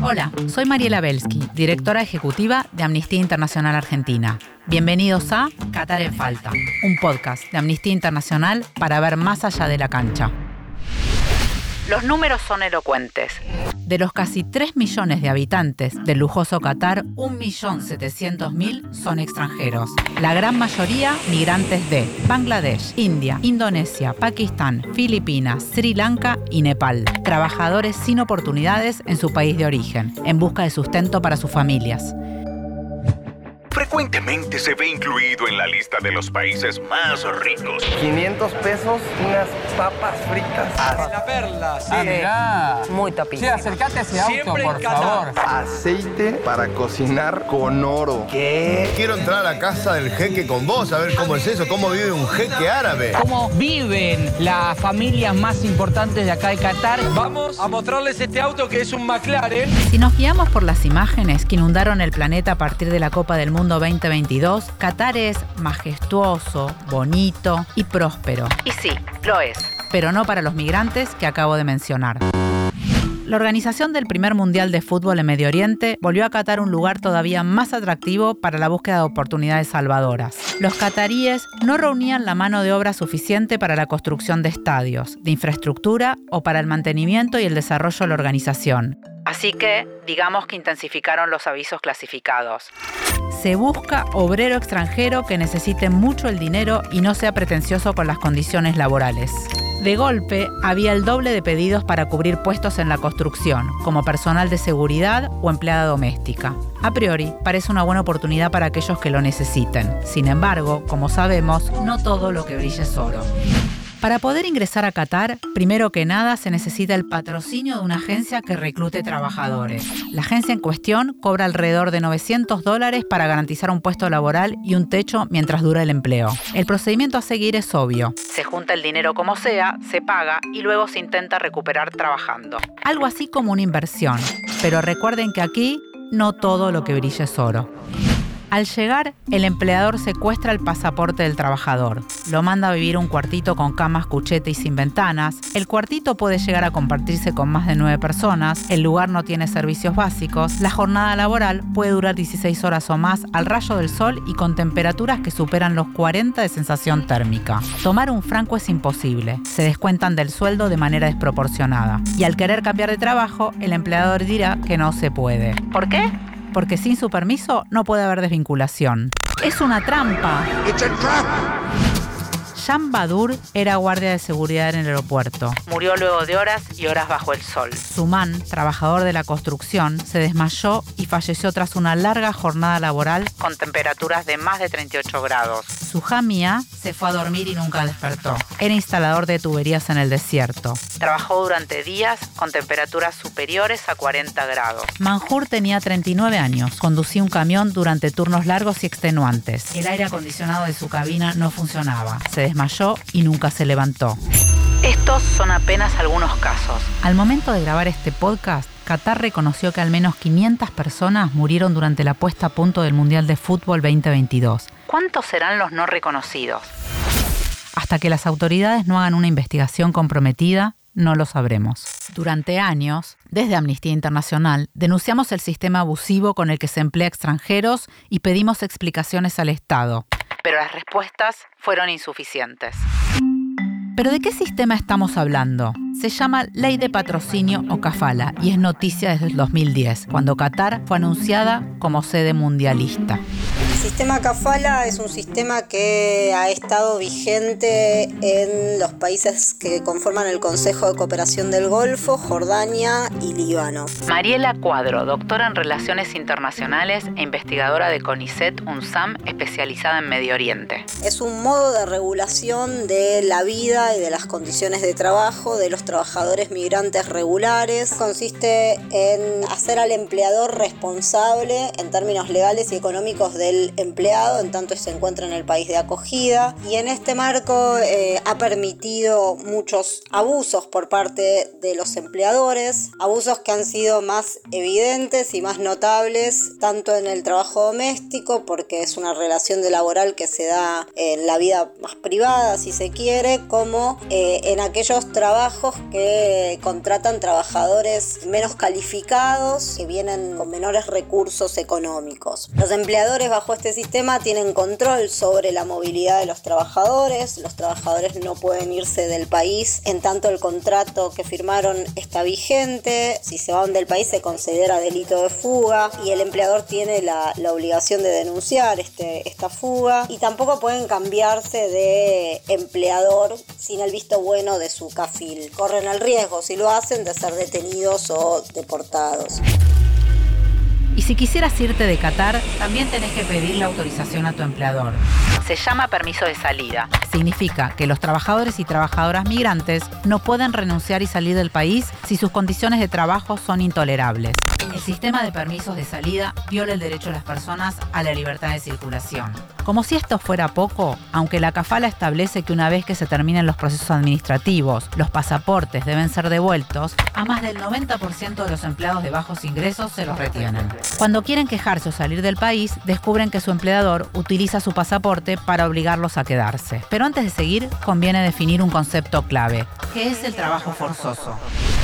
Hola, soy Mariela Belsky, directora ejecutiva de Amnistía Internacional Argentina. Bienvenidos a Qatar en Falta, un podcast de Amnistía Internacional para ver más allá de la cancha. Los números son elocuentes. De los casi 3 millones de habitantes del lujoso Qatar, 1.700.000 son extranjeros. La gran mayoría migrantes de Bangladesh, India, Indonesia, Pakistán, Filipinas, Sri Lanka y Nepal. Trabajadores sin oportunidades en su país de origen, en busca de sustento para sus familias frecuentemente se ve incluido en la lista de los países más ricos. 500 pesos, unas papas fritas. Ah, la perla, sí. Ah, Muy topito. Sí, acércate a ese auto, por favor. Aceite para cocinar con oro. ¿Qué? Quiero entrar a la casa del jeque con vos, a ver cómo es eso, cómo vive un jeque árabe. ¿Cómo viven las familias más importantes de acá de Qatar? Vamos a mostrarles este auto que es un McLaren. Si nos guiamos por las imágenes que inundaron el planeta a partir de la Copa del Mundo 2022, Qatar es majestuoso, bonito y próspero. Y sí, lo es, pero no para los migrantes que acabo de mencionar. La organización del primer Mundial de Fútbol en Medio Oriente volvió a Qatar un lugar todavía más atractivo para la búsqueda de oportunidades salvadoras. Los cataríes no reunían la mano de obra suficiente para la construcción de estadios, de infraestructura o para el mantenimiento y el desarrollo de la organización. Así que, digamos que intensificaron los avisos clasificados. Se busca obrero extranjero que necesite mucho el dinero y no sea pretencioso con las condiciones laborales. De golpe, había el doble de pedidos para cubrir puestos en la construcción, como personal de seguridad o empleada doméstica. A priori, parece una buena oportunidad para aquellos que lo necesiten. Sin embargo, como sabemos, no todo lo que brilla es oro. Para poder ingresar a Qatar, primero que nada se necesita el patrocinio de una agencia que reclute trabajadores. La agencia en cuestión cobra alrededor de 900 dólares para garantizar un puesto laboral y un techo mientras dura el empleo. El procedimiento a seguir es obvio. Se junta el dinero como sea, se paga y luego se intenta recuperar trabajando. Algo así como una inversión. Pero recuerden que aquí no todo lo que brilla es oro. Al llegar, el empleador secuestra el pasaporte del trabajador. Lo manda a vivir un cuartito con camas, cuchete y sin ventanas. El cuartito puede llegar a compartirse con más de nueve personas. El lugar no tiene servicios básicos. La jornada laboral puede durar 16 horas o más al rayo del sol y con temperaturas que superan los 40 de sensación térmica. Tomar un franco es imposible. Se descuentan del sueldo de manera desproporcionada. Y al querer cambiar de trabajo, el empleador dirá que no se puede. ¿Por qué? Porque sin su permiso no puede haber desvinculación. Es una trampa. Jean Badur era guardia de seguridad en el aeropuerto. Murió luego de horas y horas bajo el sol. Su man, trabajador de la construcción, se desmayó y falleció tras una larga jornada laboral con temperaturas de más de 38 grados. Su jamia se fue a dormir y nunca despertó. Era instalador de tuberías en el desierto. Trabajó durante días con temperaturas superiores a 40 grados. Manjur tenía 39 años. Conducía un camión durante turnos largos y extenuantes. El aire acondicionado de su cabina no funcionaba. Se desmayó y nunca se levantó. Estos son apenas algunos casos. Al momento de grabar este podcast, Qatar reconoció que al menos 500 personas murieron durante la puesta a punto del Mundial de Fútbol 2022. ¿Cuántos serán los no reconocidos? Hasta que las autoridades no hagan una investigación comprometida, no lo sabremos. Durante años, desde Amnistía Internacional, denunciamos el sistema abusivo con el que se emplea extranjeros y pedimos explicaciones al Estado. Pero las respuestas fueron insuficientes. ¿Pero de qué sistema estamos hablando? Se llama Ley de Patrocinio o Cafala y es noticia desde el 2010, cuando Qatar fue anunciada como sede mundialista. El sistema Cafala es un sistema que ha estado vigente en los países que conforman el Consejo de Cooperación del Golfo, Jordania y Líbano. Mariela Cuadro, doctora en Relaciones Internacionales e investigadora de CONICET UNSAM especializada en Medio Oriente. Es un modo de regulación de la vida y de las condiciones de trabajo de los trabajadores migrantes regulares. Consiste en hacer al empleador responsable en términos legales y económicos del empleado en tanto se encuentra en el país de acogida y en este marco eh, ha permitido muchos abusos por parte de los empleadores, abusos que han sido más evidentes y más notables tanto en el trabajo doméstico porque es una relación de laboral que se da en la vida más privada si se quiere como eh, en aquellos trabajos que contratan trabajadores menos calificados que vienen con menores recursos económicos. Los empleadores bajo este sistema tienen control sobre la movilidad de los trabajadores, los trabajadores no pueden irse del país en tanto el contrato que firmaron está vigente, si se van del país se considera delito de fuga y el empleador tiene la, obligación de denunciar este, esta fuga y tampoco pueden cambiarse de empleador sin el visto bueno de su CAFIL. Corren el riesgo, si lo hacen, de ser detenidos o deportados. Y si quisieras irte de Qatar, también tenés que pedir la autorización a tu empleador. Se llama permiso de salida. Significa que los trabajadores y trabajadoras migrantes no pueden renunciar y salir del país si sus condiciones de trabajo son intolerables. El sistema de permisos de salida viola el derecho de las personas a la libertad de circulación. Como si esto fuera poco, aunque la CAFALA establece que una vez que se terminen los procesos administrativos, los pasaportes deben ser devueltos, a más del 90% de los empleados de bajos ingresos se los retienen. Cuando quieren quejarse o salir del país, descubren que su empleador utiliza su pasaporte para obligarlos a quedarse. Pero antes de seguir, conviene definir un concepto clave, que es el trabajo forzoso.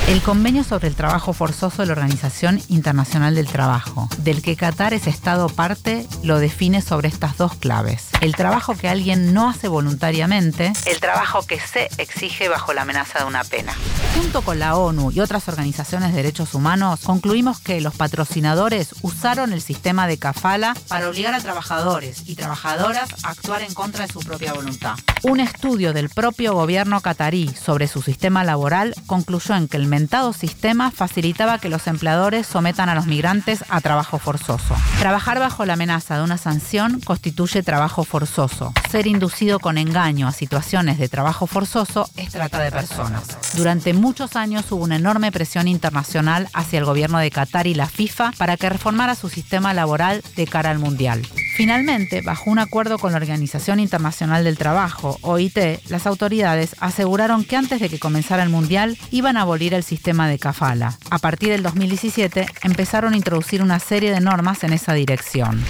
El convenio sobre el trabajo forzoso de la Organización Internacional del Trabajo, del que Qatar es Estado parte, lo define sobre estas dos claves. El trabajo que alguien no hace voluntariamente, el trabajo que se exige bajo la amenaza de una pena. Junto con la ONU y otras organizaciones de derechos humanos, concluimos que los patrocinadores usaron el sistema de kafala para obligar a trabajadores y trabajadoras a actuar en contra de su propia voluntad. Un estudio del propio gobierno catarí sobre su sistema laboral concluyó en que el sistema facilitaba que los empleadores sometan a los migrantes a trabajo forzoso. Trabajar bajo la amenaza de una sanción constituye trabajo forzoso. Ser inducido con engaño a situaciones de trabajo forzoso es trata de personas. Durante muchos años hubo una enorme presión internacional hacia el gobierno de Qatar y la FIFA para que reformara su sistema laboral de cara al Mundial. Finalmente, bajo un acuerdo con la Organización Internacional del Trabajo, OIT, las autoridades aseguraron que antes de que comenzara el Mundial iban a abolir el sistema de kafala. A partir del 2017 empezaron a introducir una serie de normas en esa dirección.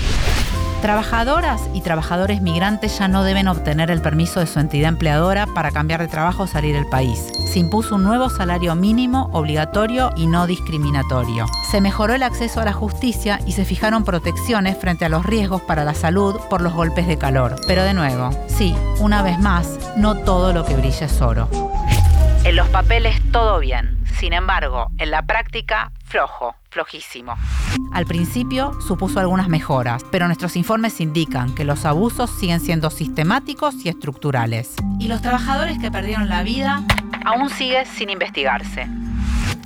Trabajadoras y trabajadores migrantes ya no deben obtener el permiso de su entidad empleadora para cambiar de trabajo o salir del país. Se impuso un nuevo salario mínimo, obligatorio y no discriminatorio. Se mejoró el acceso a la justicia y se fijaron protecciones frente a los riesgos para la salud por los golpes de calor. Pero de nuevo, sí, una vez más, no todo lo que brilla es oro. En los papeles todo bien. Sin embargo, en la práctica, flojo, flojísimo. Al principio supuso algunas mejoras, pero nuestros informes indican que los abusos siguen siendo sistemáticos y estructurales. Y los trabajadores que perdieron la vida aún sigue sin investigarse.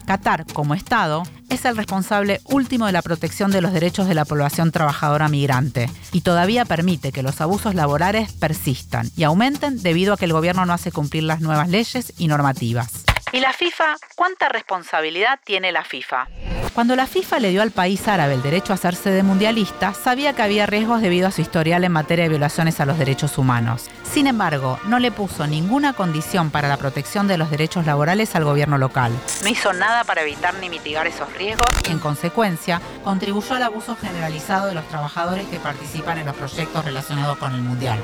Qatar, como Estado, es el responsable último de la protección de los derechos de la población trabajadora migrante y todavía permite que los abusos laborales persistan y aumenten debido a que el gobierno no hace cumplir las nuevas leyes y normativas. ¿Y la FIFA? ¿Cuánta responsabilidad tiene la FIFA? Cuando la FIFA le dio al país árabe el derecho a hacerse de mundialista, sabía que había riesgos debido a su historial en materia de violaciones a los derechos humanos. Sin embargo, no le puso ninguna condición para la protección de los derechos laborales al gobierno local. No hizo nada para evitar ni mitigar esos riesgos y, en consecuencia, contribuyó al abuso generalizado de los trabajadores que participan en los proyectos relacionados con el mundial.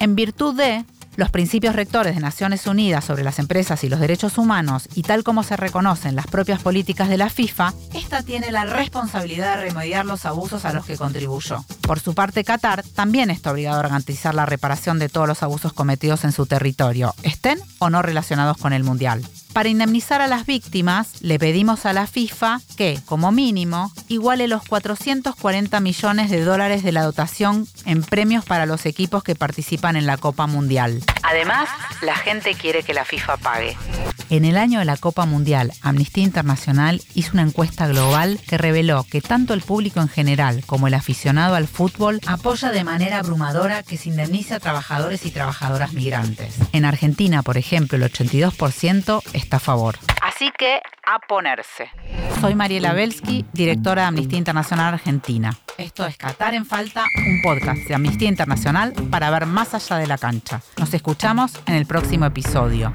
En virtud de, los principios rectores de Naciones Unidas sobre las empresas y los derechos humanos y tal como se reconocen las propias políticas de la FIFA, esta tiene la responsabilidad de remediar los abusos a los que contribuyó. Por su parte, Qatar también está obligado a garantizar la reparación de todos los abusos cometidos en su territorio, estén o no relacionados con el Mundial. Para indemnizar a las víctimas, le pedimos a la FIFA que, como mínimo, iguale los 440 millones de dólares de la dotación en premios para los equipos que participan en la Copa Mundial. Además, la gente quiere que la FIFA pague. En el año de la Copa Mundial, Amnistía Internacional hizo una encuesta global que reveló que tanto el público en general como el aficionado al fútbol apoya de manera abrumadora que se indemnice a trabajadores y trabajadoras migrantes. En Argentina, por ejemplo, el 82% está a favor. Así que a ponerse. Soy Mariela Belsky, directora de Amnistía Internacional Argentina. Esto es Qatar en Falta, un podcast de Amnistía Internacional para ver más allá de la cancha. Nos escuchamos en el próximo episodio.